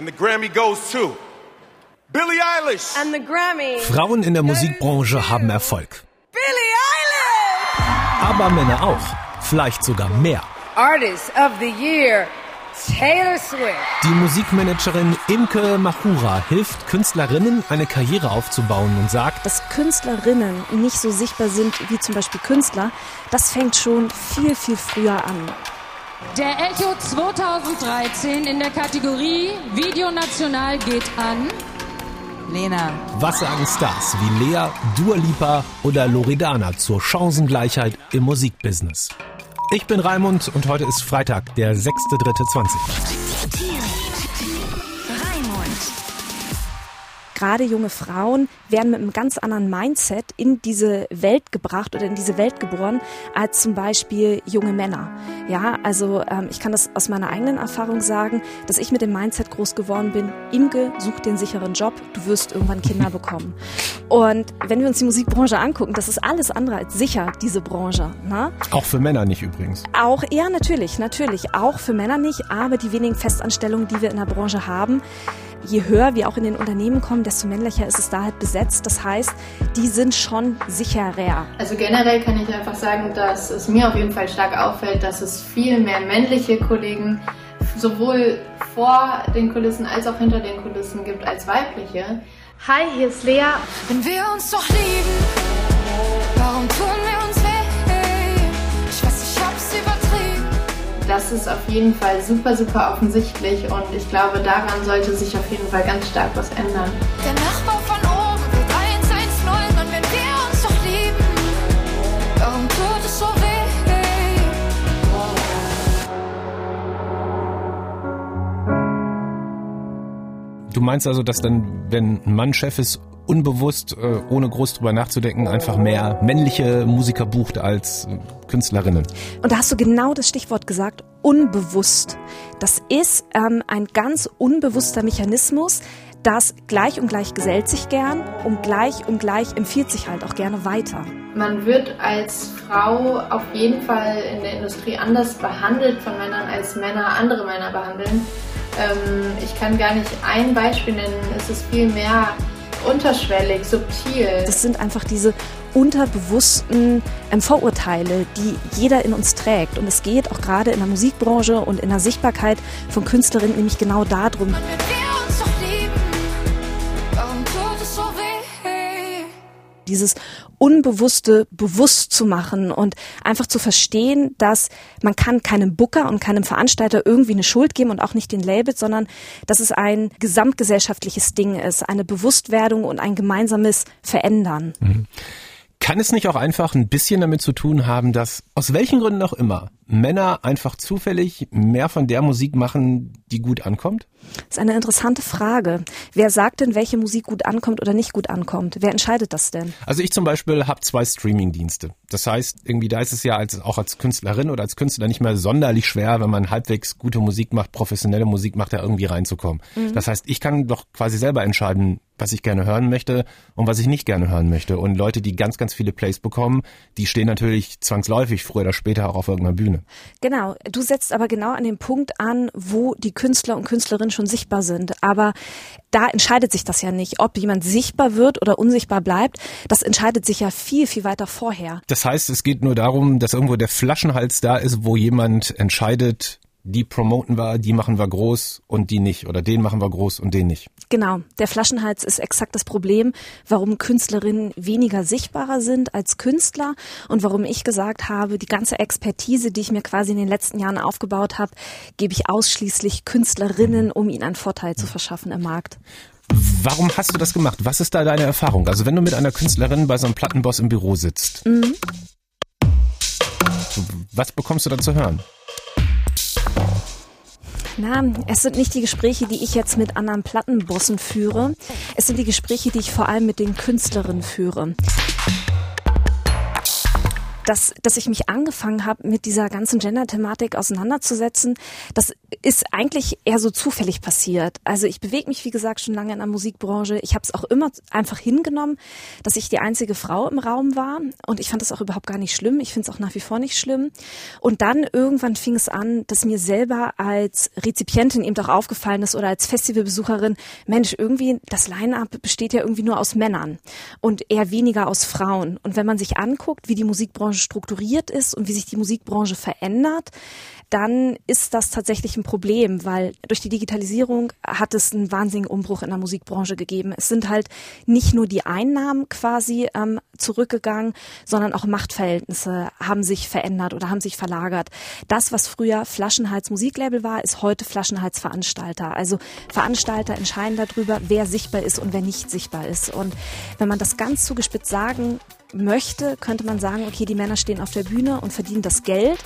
And the Grammy goes to Billie Eilish. And the Grammy. Frauen in der Musikbranche haben Erfolg. Billie Eilish! Aber Männer auch. Vielleicht sogar mehr. Artist of the Year. Taylor Swift. Die Musikmanagerin Imke Machura hilft Künstlerinnen, eine Karriere aufzubauen und sagt, dass Künstlerinnen nicht so sichtbar sind wie zum Beispiel Künstler, das fängt schon viel, viel früher an. Der Echo 2013 in der Kategorie Video National geht an Lena. Was sagen Stars wie Lea, Dua Lipa oder Loredana zur Chancengleichheit im Musikbusiness? Ich bin Raimund und heute ist Freitag, der 6.3.20 gerade junge Frauen werden mit einem ganz anderen Mindset in diese Welt gebracht oder in diese Welt geboren als zum Beispiel junge Männer. Ja, also ähm, ich kann das aus meiner eigenen Erfahrung sagen, dass ich mit dem Mindset groß geworden bin. Imke, such den sicheren Job, du wirst irgendwann Kinder bekommen. Und wenn wir uns die Musikbranche angucken, das ist alles andere als sicher, diese Branche. Ne? Auch für Männer nicht übrigens. Auch, ja, natürlich, natürlich. Auch für Männer nicht, aber die wenigen Festanstellungen, die wir in der Branche haben, je höher wir auch in den Unternehmen kommen, desto männlicher ist es da halt besetzt. Das heißt, die sind schon sicherer. Also generell kann ich einfach sagen, dass es mir auf jeden Fall stark auffällt, dass es viel mehr männliche Kollegen sowohl vor den Kulissen als auch hinter den Kulissen gibt als weibliche. Hi, hier ist Lea. Wenn wir uns doch lieben, warum tun das ist auf jeden Fall super, super offensichtlich und ich glaube, daran sollte sich auf jeden Fall ganz stark was ändern. Meinst also, dass dann, wenn ein Mann Chef ist, unbewusst, äh, ohne groß drüber nachzudenken, einfach mehr männliche Musiker bucht als äh, Künstlerinnen. Und da hast du genau das Stichwort gesagt, unbewusst. Das ist ähm, ein ganz unbewusster Mechanismus, das gleich und gleich gesellt sich gern und gleich und gleich empfiehlt sich halt auch gerne weiter. Man wird als Frau auf jeden Fall in der Industrie anders behandelt von Männern, als Männer andere Männer behandeln. Ähm, ich kann gar nicht ein Beispiel nennen, es ist viel mehr unterschwellig, subtil. Das sind einfach diese unterbewussten ähm, Vorurteile, die jeder in uns trägt. Und es geht auch gerade in der Musikbranche und in der Sichtbarkeit von Künstlerinnen nämlich genau darum. Dieses Unbewusste bewusst zu machen und einfach zu verstehen, dass man kann keinem Booker und keinem Veranstalter irgendwie eine Schuld geben und auch nicht den Label, sondern dass es ein gesamtgesellschaftliches Ding ist, eine Bewusstwerdung und ein gemeinsames Verändern. Mhm. Kann es nicht auch einfach ein bisschen damit zu tun haben, dass aus welchen Gründen auch immer Männer einfach zufällig mehr von der Musik machen, die gut ankommt? Das ist eine interessante Frage. Wer sagt denn, welche Musik gut ankommt oder nicht gut ankommt? Wer entscheidet das denn? Also ich zum Beispiel habe zwei Streaming-Dienste. Das heißt, irgendwie da ist es ja als, auch als Künstlerin oder als Künstler nicht mehr sonderlich schwer, wenn man halbwegs gute Musik macht, professionelle Musik macht, da irgendwie reinzukommen. Mhm. Das heißt, ich kann doch quasi selber entscheiden, was ich gerne hören möchte und was ich nicht gerne hören möchte. Und Leute, die ganz, ganz viele Plays bekommen, die stehen natürlich zwangsläufig früher oder später auch auf irgendeiner Bühne. Genau. Du setzt aber genau an dem Punkt an, wo die Künstler und Künstlerinnen schon sichtbar sind. Aber da entscheidet sich das ja nicht, ob jemand sichtbar wird oder unsichtbar bleibt. Das entscheidet sich ja viel, viel weiter vorher. Das heißt, es geht nur darum, dass irgendwo der Flaschenhals da ist, wo jemand entscheidet, die promoten wir, die machen wir groß und die nicht. Oder den machen wir groß und den nicht. Genau. Der Flaschenhals ist exakt das Problem, warum Künstlerinnen weniger sichtbarer sind als Künstler und warum ich gesagt habe, die ganze Expertise, die ich mir quasi in den letzten Jahren aufgebaut habe, gebe ich ausschließlich Künstlerinnen, um ihnen einen Vorteil zu verschaffen im Markt. Warum hast du das gemacht? Was ist da deine Erfahrung? Also wenn du mit einer Künstlerin bei so einem Plattenboss im Büro sitzt, mhm. was bekommst du da zu hören? Na, es sind nicht die Gespräche, die ich jetzt mit anderen Plattenbossen führe. Es sind die Gespräche, die ich vor allem mit den Künstlerinnen führe. Dass, dass ich mich angefangen habe, mit dieser ganzen Gender-Thematik auseinanderzusetzen, das ist eigentlich eher so zufällig passiert. Also ich bewege mich, wie gesagt, schon lange in der Musikbranche. Ich habe es auch immer einfach hingenommen, dass ich die einzige Frau im Raum war. Und ich fand das auch überhaupt gar nicht schlimm. Ich finde es auch nach wie vor nicht schlimm. Und dann irgendwann fing es an, dass mir selber als Rezipientin eben doch aufgefallen ist oder als Festivalbesucherin, Mensch, irgendwie das Line-up besteht ja irgendwie nur aus Männern und eher weniger aus Frauen. Und wenn man sich anguckt, wie die Musikbranche strukturiert ist und wie sich die Musikbranche verändert, dann ist das tatsächlich ein Problem, weil durch die Digitalisierung hat es einen wahnsinnigen Umbruch in der Musikbranche gegeben. Es sind halt nicht nur die Einnahmen quasi ähm, zurückgegangen, sondern auch Machtverhältnisse haben sich verändert oder haben sich verlagert. Das, was früher Flaschenhals Musiklabel war, ist heute Flaschenhals Veranstalter. Also Veranstalter entscheiden darüber, wer sichtbar ist und wer nicht sichtbar ist. Und wenn man das ganz zugespitzt sagen möchte, könnte man sagen, okay, die Männer stehen auf der Bühne und verdienen das Geld,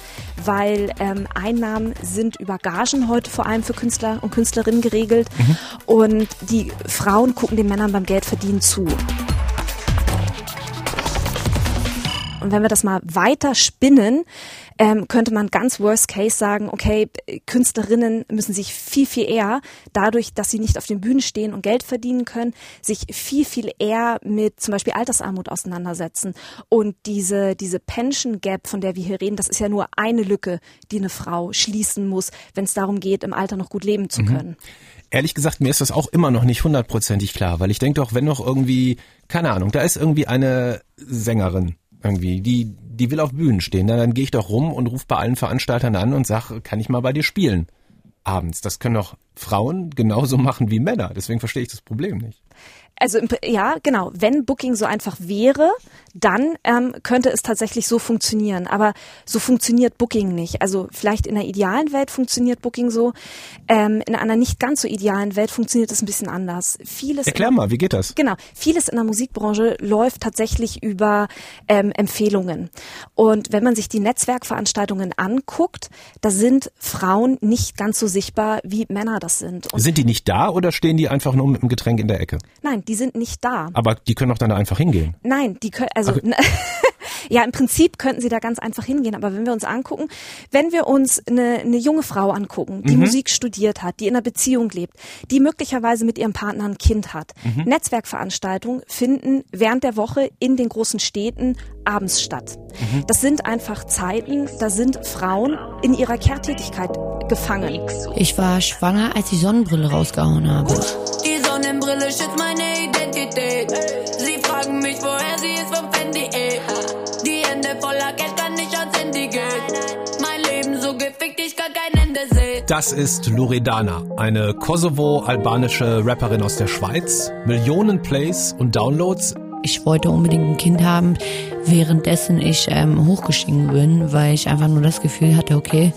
weil ähm, Einnahmen sind über Gagen heute vor allem für Künstler und Künstlerinnen geregelt mhm. und die Frauen gucken den Männern beim Geldverdienen zu. Und wenn wir das mal weiter spinnen, ähm, könnte man ganz worst case sagen, okay, Künstlerinnen müssen sich viel, viel eher, dadurch, dass sie nicht auf den Bühnen stehen und Geld verdienen können, sich viel, viel eher mit zum Beispiel Altersarmut auseinandersetzen. Und diese, diese Pension Gap, von der wir hier reden, das ist ja nur eine Lücke, die eine Frau schließen muss, wenn es darum geht, im Alter noch gut leben zu mhm. können. Ehrlich gesagt, mir ist das auch immer noch nicht hundertprozentig klar, weil ich denke doch, wenn noch irgendwie, keine Ahnung, da ist irgendwie eine Sängerin irgendwie, die, die will auf Bühnen stehen. Dann, dann gehe ich doch rum und rufe bei allen Veranstaltern an und sag, kann ich mal bei dir spielen? Abends. Das können doch Frauen genauso machen wie Männer. Deswegen verstehe ich das Problem nicht. Also ja, genau. Wenn Booking so einfach wäre, dann ähm, könnte es tatsächlich so funktionieren. Aber so funktioniert Booking nicht. Also vielleicht in einer idealen Welt funktioniert Booking so. Ähm, in einer nicht ganz so idealen Welt funktioniert es ein bisschen anders. Vieles Erklär mal, wie geht das? Genau. Vieles in der Musikbranche läuft tatsächlich über ähm, Empfehlungen. Und wenn man sich die Netzwerkveranstaltungen anguckt, da sind Frauen nicht ganz so sichtbar, wie Männer das sind. Und sind die nicht da oder stehen die einfach nur mit dem Getränk in der Ecke? Nein, die sind nicht da. Aber die können doch dann einfach hingehen. Nein, die können, also, okay. ja, im Prinzip könnten sie da ganz einfach hingehen. Aber wenn wir uns angucken, wenn wir uns eine, eine junge Frau angucken, die mhm. Musik studiert hat, die in einer Beziehung lebt, die möglicherweise mit ihrem Partner ein Kind hat, mhm. Netzwerkveranstaltungen finden während der Woche in den großen Städten abends statt. Mhm. Das sind einfach Zeiten, da sind Frauen in ihrer Kehrtätigkeit gefangen. Ich war schwanger, als ich Sonnenbrille rausgehauen habe. Die Sonnenbrille schützt meine ich kann kein Ende sehen. Das ist Loredana, eine Kosovo-albanische Rapperin aus der Schweiz. Millionen Plays und Downloads. Ich wollte unbedingt ein Kind haben, währenddessen ich ähm, hochgestiegen bin, weil ich einfach nur das Gefühl hatte, okay,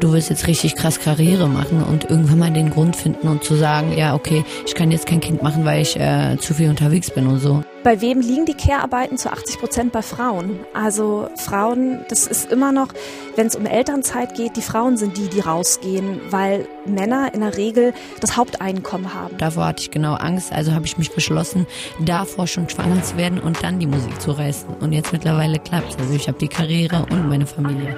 du willst jetzt richtig krass Karriere machen und irgendwann mal den Grund finden und zu sagen, ja, okay, ich kann jetzt kein Kind machen, weil ich äh, zu viel unterwegs bin und so. Bei wem liegen die Care-Arbeiten zu 80 Prozent bei Frauen? Also Frauen, das ist immer noch, wenn es um Elternzeit geht, die Frauen sind die, die rausgehen, weil Männer in der Regel das Haupteinkommen haben. Davor hatte ich genau Angst, also habe ich mich beschlossen, davor schon schwanger zu werden und dann die Musik zu reißen. Und jetzt mittlerweile klappt es. Also ich habe die Karriere und meine Familie.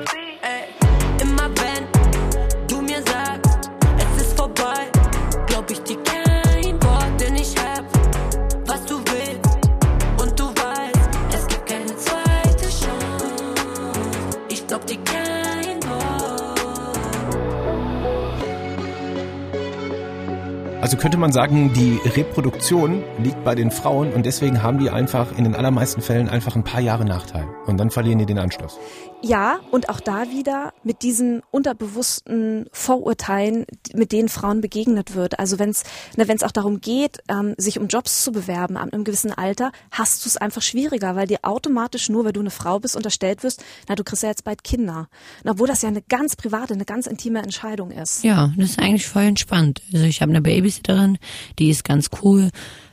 Also könnte man sagen, die Reproduktion liegt bei den Frauen und deswegen haben die einfach in den allermeisten Fällen einfach ein paar Jahre Nachteil und dann verlieren die den Anschluss. Ja, und auch da wieder mit diesen unterbewussten Vorurteilen, mit denen Frauen begegnet wird. Also wenn es ne, wenn's auch darum geht, ähm, sich um Jobs zu bewerben ab einem gewissen Alter, hast du es einfach schwieriger, weil dir automatisch nur, weil du eine Frau bist, unterstellt wirst, na, du kriegst ja jetzt bald Kinder. Und obwohl das ja eine ganz private, eine ganz intime Entscheidung ist. Ja, das ist eigentlich voll entspannt. Also ich habe eine Babysitterin, die ist ganz cool.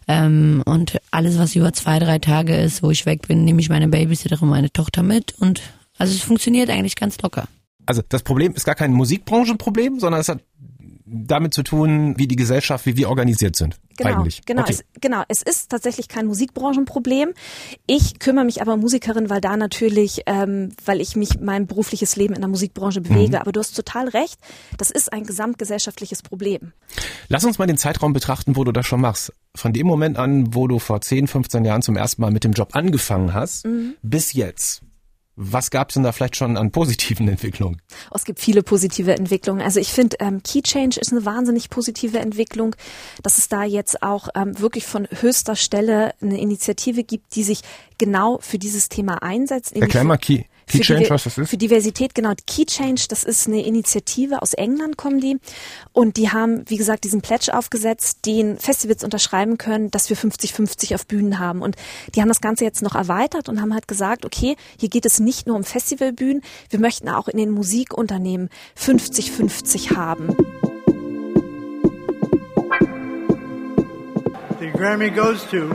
Ähm, und alles, was über zwei, drei Tage ist, wo ich weg bin, nehme ich meine Babysitterin, meine Tochter mit und also es funktioniert eigentlich ganz locker. Also das Problem ist gar kein Musikbranchenproblem, sondern es hat damit zu tun, wie die Gesellschaft, wie wir organisiert sind. Genau, eigentlich. genau, Okay. es, genau. Es ist tatsächlich kein Musikbranchenproblem. Ich kümmere mich aber um Musikerin, weil da natürlich, ähm, weil ich mich mein berufliches Leben in der Musikbranche bewege. Mhm. Aber du hast total recht. Das ist ein gesamtgesellschaftliches Problem. Lass uns mal den Zeitraum betrachten, wo du das schon machst. Von dem Moment an, wo du vor 10, 15 Jahren zum ersten Mal mit dem Job angefangen hast, Mhm. bis jetzt. Was gab's denn da vielleicht schon an positiven Entwicklungen? Oh, Es gibt viele positive Entwicklungen. Also ich finde, ähm, Key Change ist eine wahnsinnig positive Entwicklung, dass es da jetzt auch ähm, wirklich von höchster Stelle eine Initiative gibt, die sich genau für dieses Thema einsetzt. Erklär mal Key, Key für Change, Diver- was das ist. Für Diversität, genau. Key Change, das ist eine Initiative aus England, kommen die. Und die haben, wie gesagt, diesen Pledge aufgesetzt, den Festivals unterschreiben können, dass wir 50-50 auf Bühnen haben. Und die haben das Ganze jetzt noch erweitert und haben halt gesagt, okay, hier geht es nicht nur um Festivalbühnen, wir möchten auch in den Musikunternehmen 50-50 haben. The Grammy goes to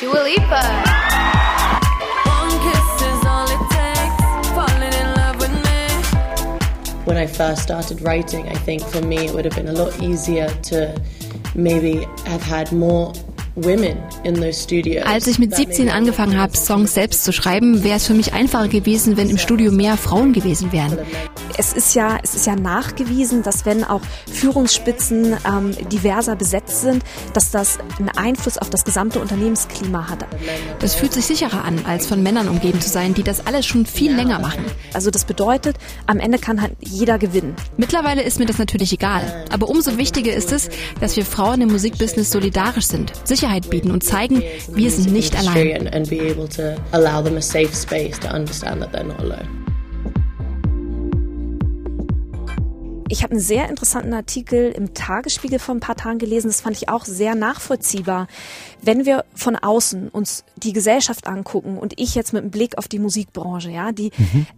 Dua Lipa. When I first started writing, I think for me it would have been a lot easier to maybe have had more Als ich mit 17 angefangen habe, Songs selbst zu schreiben, wäre es für mich einfacher gewesen, wenn im Studio mehr Frauen gewesen wären. Es ist ja, es ist ja nachgewiesen, dass wenn auch Führungsspitzen ähm, diverser besetzt sind, dass das einen Einfluss auf das gesamte Unternehmensklima hat. Das fühlt sich sicherer an, als von Männern umgeben zu sein, die das alles schon viel länger machen. Also das bedeutet, am Ende kann halt jeder gewinnen. Mittlerweile ist mir das natürlich egal. Aber umso wichtiger ist es, dass wir Frauen im Musikbusiness solidarisch sind, Sicherheit bieten und zeigen, wir sind nicht allein. Ich habe einen sehr interessanten Artikel im Tagesspiegel vor ein paar Tagen gelesen. Das fand ich auch sehr nachvollziehbar. Wenn wir von außen uns die Gesellschaft angucken und ich jetzt mit einem Blick auf die Musikbranche, ja, die,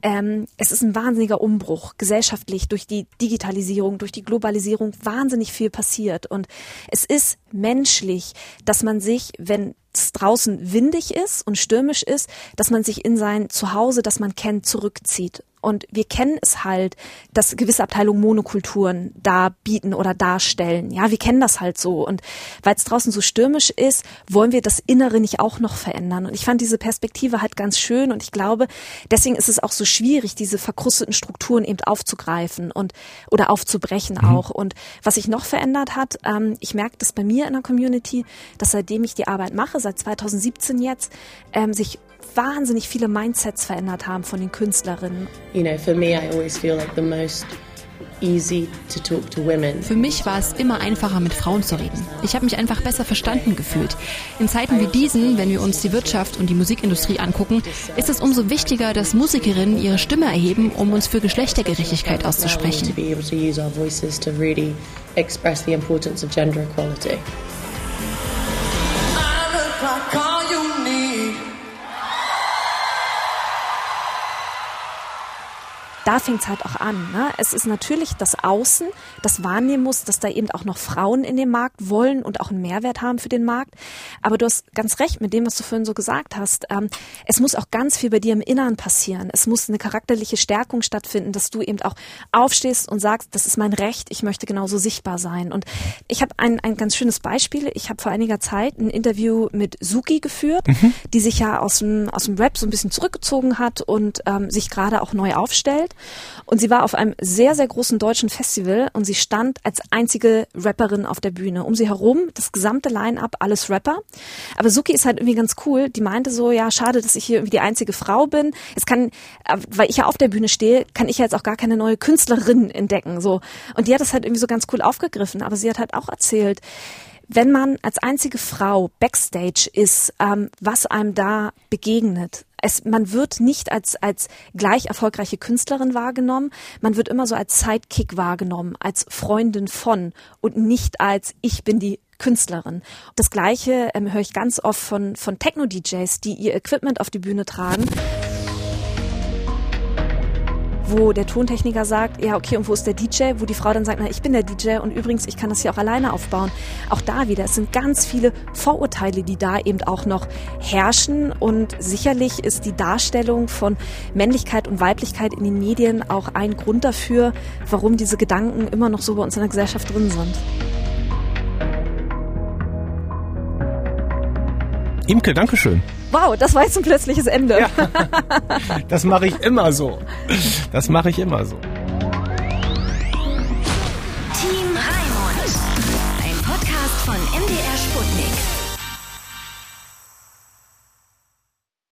ähm, es ist ein wahnsinniger Umbruch gesellschaftlich durch die Digitalisierung, durch die Globalisierung wahnsinnig viel passiert und es ist menschlich, dass man sich, wenn es draußen windig ist und stürmisch ist, dass man sich in sein Zuhause, das man kennt, zurückzieht. Und wir kennen es halt, dass gewisse Abteilungen Monokulturen da bieten oder darstellen. Ja, wir kennen das halt so. Und weil es draußen so stürmisch ist, wollen wir das Innere nicht auch noch verändern. Und ich fand diese Perspektive halt ganz schön. Und ich glaube, deswegen ist es auch so schwierig, diese verkrusteten Strukturen eben aufzugreifen und oder aufzubrechen auch. Und was sich noch verändert hat, ähm, ich merke das bei mir in der Community, dass seitdem ich die Arbeit mache, seit 2017 jetzt, ähm, sich wahnsinnig viele Mindsets verändert haben von den Künstlerinnen. You know, for me, I always feel like the most easy to talk to women. Für mich war es immer einfacher, mit Frauen zu reden. Ich habe mich einfach besser verstanden gefühlt. In Zeiten wie diesen, wenn wir uns die Wirtschaft und die Musikindustrie angucken, ist es umso wichtiger, dass Musikerinnen ihre Stimme erheben, um uns für Geschlechtergerechtigkeit auszusprechen. express the importance of gender equality. Da fängt's halt auch an. Ne? Es ist natürlich das Außen, das wahrnehmen muss, dass da eben auch noch Frauen in den Markt wollen und auch einen Mehrwert haben für den Markt. Aber du hast ganz recht mit dem, was du vorhin so gesagt hast. Ähm, es muss auch ganz viel bei dir im Inneren passieren. Es muss eine charakterliche Stärkung stattfinden, dass du eben auch aufstehst und sagst, das ist mein Recht, ich möchte genauso sichtbar sein. Und ich habe ein, ein ganz schönes Beispiel. Ich habe vor einiger Zeit ein Interview mit Suki geführt, die sich ja aus dem, aus dem Rap so ein bisschen zurückgezogen hat und ähm, sich gerade auch neu aufstellt. Und sie war auf einem sehr, sehr großen deutschen Festival und sie stand als einzige Rapperin auf der Bühne. Um sie herum das gesamte Line-up, alles Rapper. Aber Suki ist halt irgendwie ganz cool. Die meinte so, ja, schade, dass ich hier irgendwie die einzige Frau bin. Es kann, weil ich ja auf der Bühne stehe, kann ich ja jetzt auch gar keine neue Künstlerin entdecken. So. Und die hat das halt irgendwie so ganz cool aufgegriffen. Aber sie hat halt auch erzählt, wenn man als einzige Frau backstage ist, ähm, was einem da begegnet. Es, man wird nicht als, als gleich erfolgreiche Künstlerin wahrgenommen, man wird immer so als Sidekick wahrgenommen, als Freundin von und nicht als ich bin die Künstlerin. Das gleiche ähm, höre ich ganz oft von, von Techno-DJs, die ihr Equipment auf die Bühne tragen wo der Tontechniker sagt, ja, okay, und wo ist der DJ? Wo die Frau dann sagt, na, ich bin der DJ und übrigens, ich kann das hier auch alleine aufbauen. Auch da wieder, es sind ganz viele Vorurteile, die da eben auch noch herrschen und sicherlich ist die Darstellung von Männlichkeit und Weiblichkeit in den Medien auch ein Grund dafür, warum diese Gedanken immer noch so bei uns in der Gesellschaft drin sind. Imke, Dankeschön. Wow, das war jetzt ein plötzliches Ende. Ja. Das mache ich immer so. Das mache ich immer so.